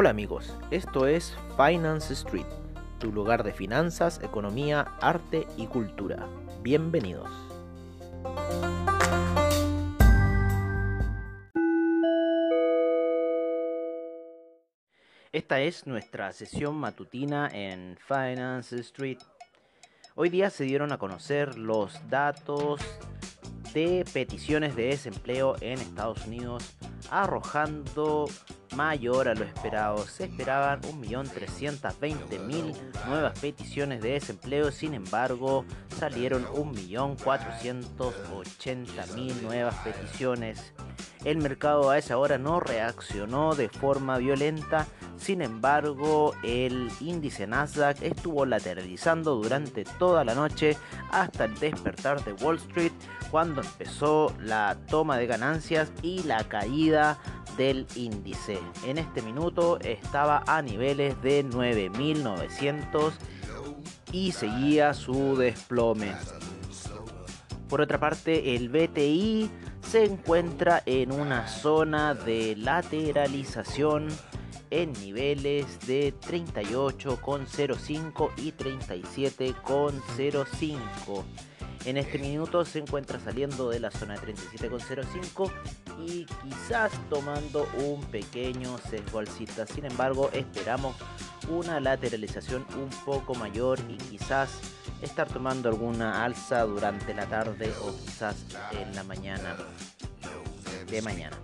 Hola amigos, esto es Finance Street, tu lugar de finanzas, economía, arte y cultura. Bienvenidos. Esta es nuestra sesión matutina en Finance Street. Hoy día se dieron a conocer los datos de peticiones de desempleo en Estados Unidos, arrojando mayor a lo esperado. Se esperaban 1.320.000 nuevas peticiones de desempleo, sin embargo salieron 1.480.000 nuevas peticiones. El mercado a esa hora no reaccionó de forma violenta, sin embargo el índice Nasdaq estuvo lateralizando durante toda la noche hasta el despertar de Wall Street cuando empezó la toma de ganancias y la caída del índice. En este minuto estaba a niveles de 9.900 y seguía su desplome. Por otra parte, el BTI se encuentra en una zona de lateralización en niveles de 38,05 y 37,05. En este minuto se encuentra saliendo de la zona de 37,05 y quizás tomando un pequeño sesgo alcista. Sin embargo, esperamos una lateralización un poco mayor y quizás estar tomando alguna alza durante la tarde o quizás en la mañana de mañana.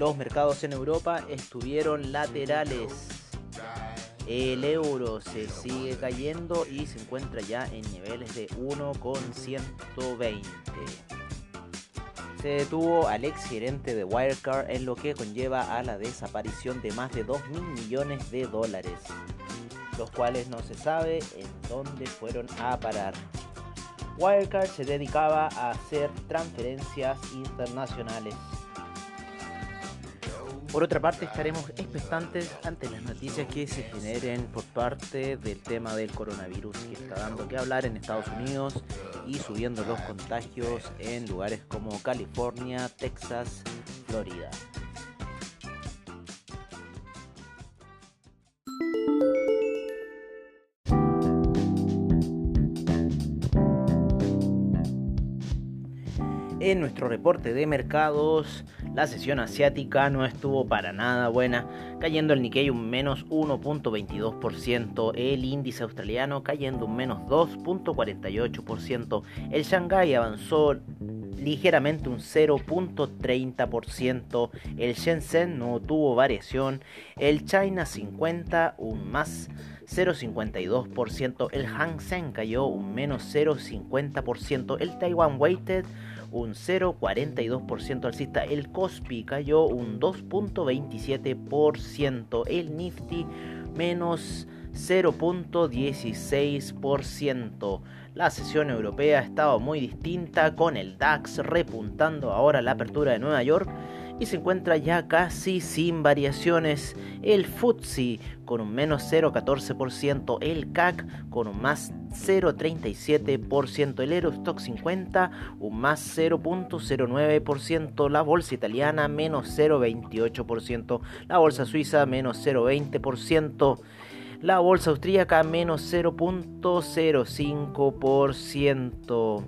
Los mercados en Europa estuvieron laterales el euro se sigue cayendo y se encuentra ya en niveles de 1,120. Se detuvo al ex gerente de Wirecard en lo que conlleva a la desaparición de más de 2 mil millones de dólares, los cuales no se sabe en dónde fueron a parar. Wirecard se dedicaba a hacer transferencias internacionales por otra parte, estaremos expectantes ante las noticias que se generen por parte del tema del coronavirus que está dando que hablar en Estados Unidos y subiendo los contagios en lugares como California, Texas, Florida. En nuestro reporte de mercados, la sesión asiática no estuvo para nada buena, cayendo el Nikkei un menos 1.22%, el índice australiano cayendo un menos 2.48%, el Shanghai avanzó ligeramente un 0.30%, el Shenzhen no tuvo variación, el China 50 un más 0.52%, el Hang Seng cayó un menos 0.50%, el Taiwan Weighted un 0,42% alcista. El Cospi cayó un 2.27%. El Nifty menos 0.16%. La sesión europea ha estado muy distinta con el DAX repuntando ahora la apertura de Nueva York y se encuentra ya casi sin variaciones. El FTSE con un menos 0,14%, el CAC con un más 0,37%, el Eurostock 50 un más 0,09%, la bolsa italiana menos 0,28%, la bolsa suiza menos 0,20%. La bolsa austríaca menos 0.05%.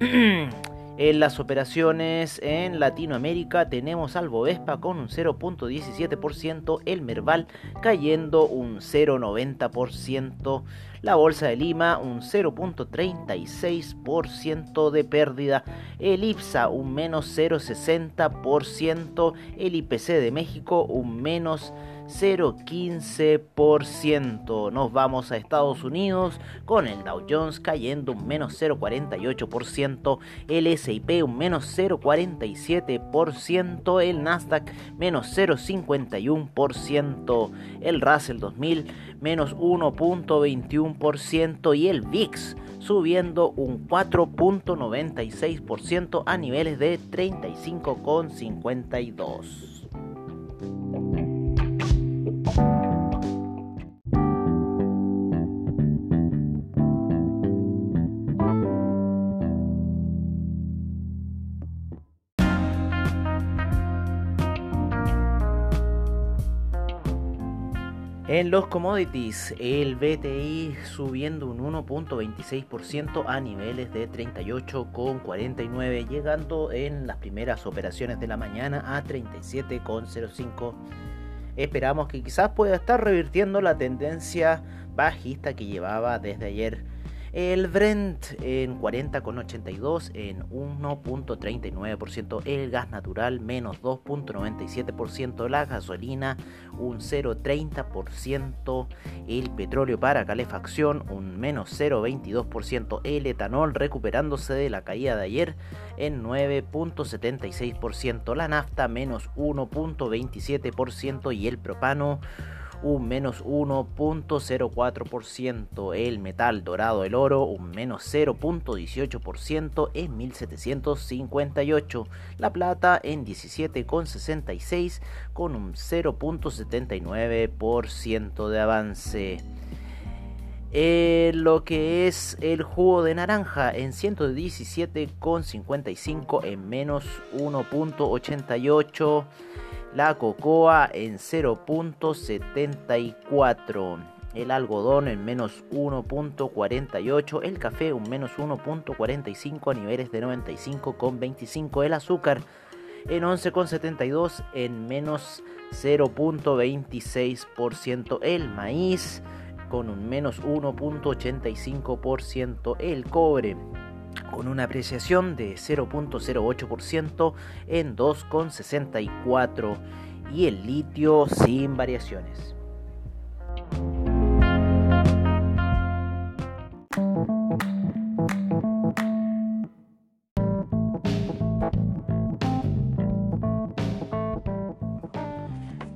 En las operaciones en Latinoamérica tenemos al Bovespa con un 0.17%, el Merval cayendo un 0.90%, la Bolsa de Lima un 0.36% de pérdida, el IPSA un menos 0.60%, el IPC de México un menos 0,15%. Nos vamos a Estados Unidos con el Dow Jones cayendo un menos 0,48%, el SIP un menos 0,47%, el Nasdaq menos 0,51%, el Russell 2000 menos 1,21% y el VIX subiendo un 4,96% a niveles de 35,52. En los commodities, el BTI subiendo un 1.26% a niveles de 38,49, llegando en las primeras operaciones de la mañana a 37,05. Esperamos que quizás pueda estar revirtiendo la tendencia bajista que llevaba desde ayer el Brent en 40,82 en 1.39%. El gas natural menos 2.97%. La gasolina un 0.30%. El petróleo para calefacción un menos 0.22%. El etanol recuperándose de la caída de ayer en 9.76%. La nafta menos 1.27% y el propano un menos 1.04%, el metal dorado, el oro, un menos 0.18% en 1758, la plata en 17.66 con un 0.79% de avance. Eh, lo que es el jugo de naranja en 117,55 en menos 1.88 la cocoa en 0.74, el algodón en menos 1.48, el café un menos 1.45 a niveles de 95,25, el azúcar en 11,72 en menos 0.26%, el maíz con un menos 1.85%, el cobre con una apreciación de 0.08% en 2,64 y el litio sin variaciones.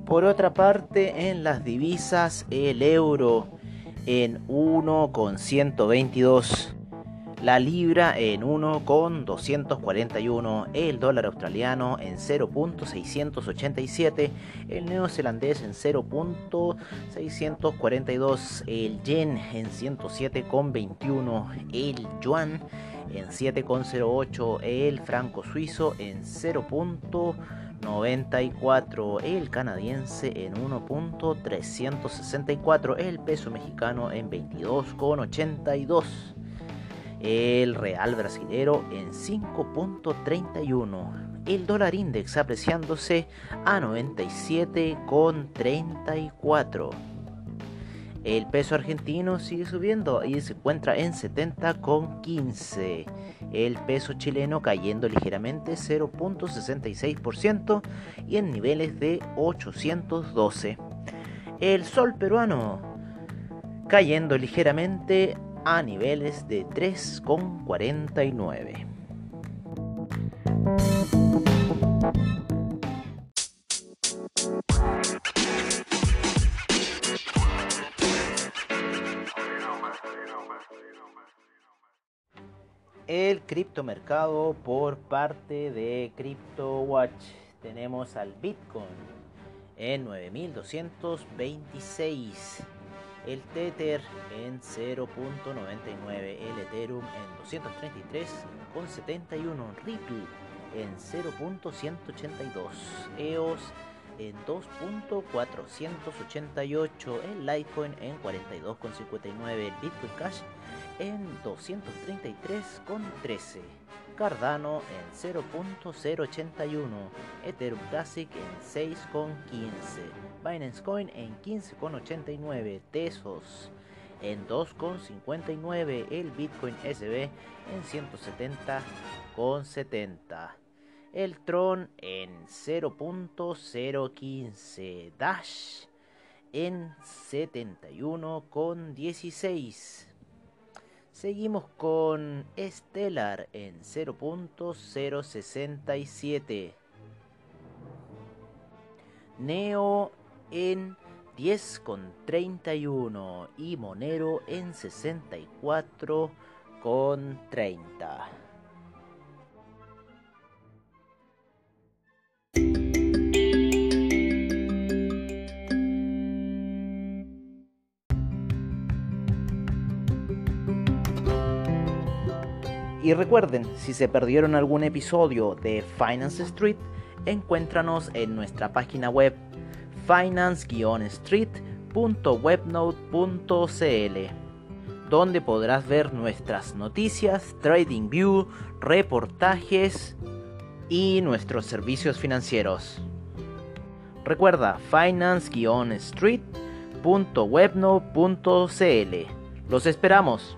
Por otra parte, en las divisas, el euro en 1,122 la libra en 1,241, el dólar australiano en 0.687, el neozelandés en 0.642, el yen en 107,21, el yuan en 7,08, el franco suizo en 0.94, el canadiense en 1.364, el peso mexicano en 22,82 el real brasilero en 5.31, el dólar index apreciándose a 97.34. El peso argentino sigue subiendo y se encuentra en 70,15. El peso chileno cayendo ligeramente 0.66% y en niveles de 812. El sol peruano cayendo ligeramente a niveles de 3,49. El criptomercado por parte de CryptoWatch. Tenemos al Bitcoin en 9226 el Tether en 0.99, el Ethereum en 233.71, Ripple en 0.182, EOS en 2.488, el Litecoin en 42.59, el Bitcoin Cash en 233,13. Cardano en 0.081, Ethereum Classic en 6.15, Binance Coin en 15.89, Tesos en 2.59, el Bitcoin SB en 170.70, el Tron en 0.015, Dash en 71.16. Seguimos con Stellar en 0.067. Neo en 10.31 y Monero en 64.30. Y recuerden, si se perdieron algún episodio de Finance Street, encuéntranos en nuestra página web finance-street.cl. donde podrás ver nuestras noticias, trading view, reportajes y nuestros servicios financieros. Recuerda finance-street.webnode.cl. Los esperamos.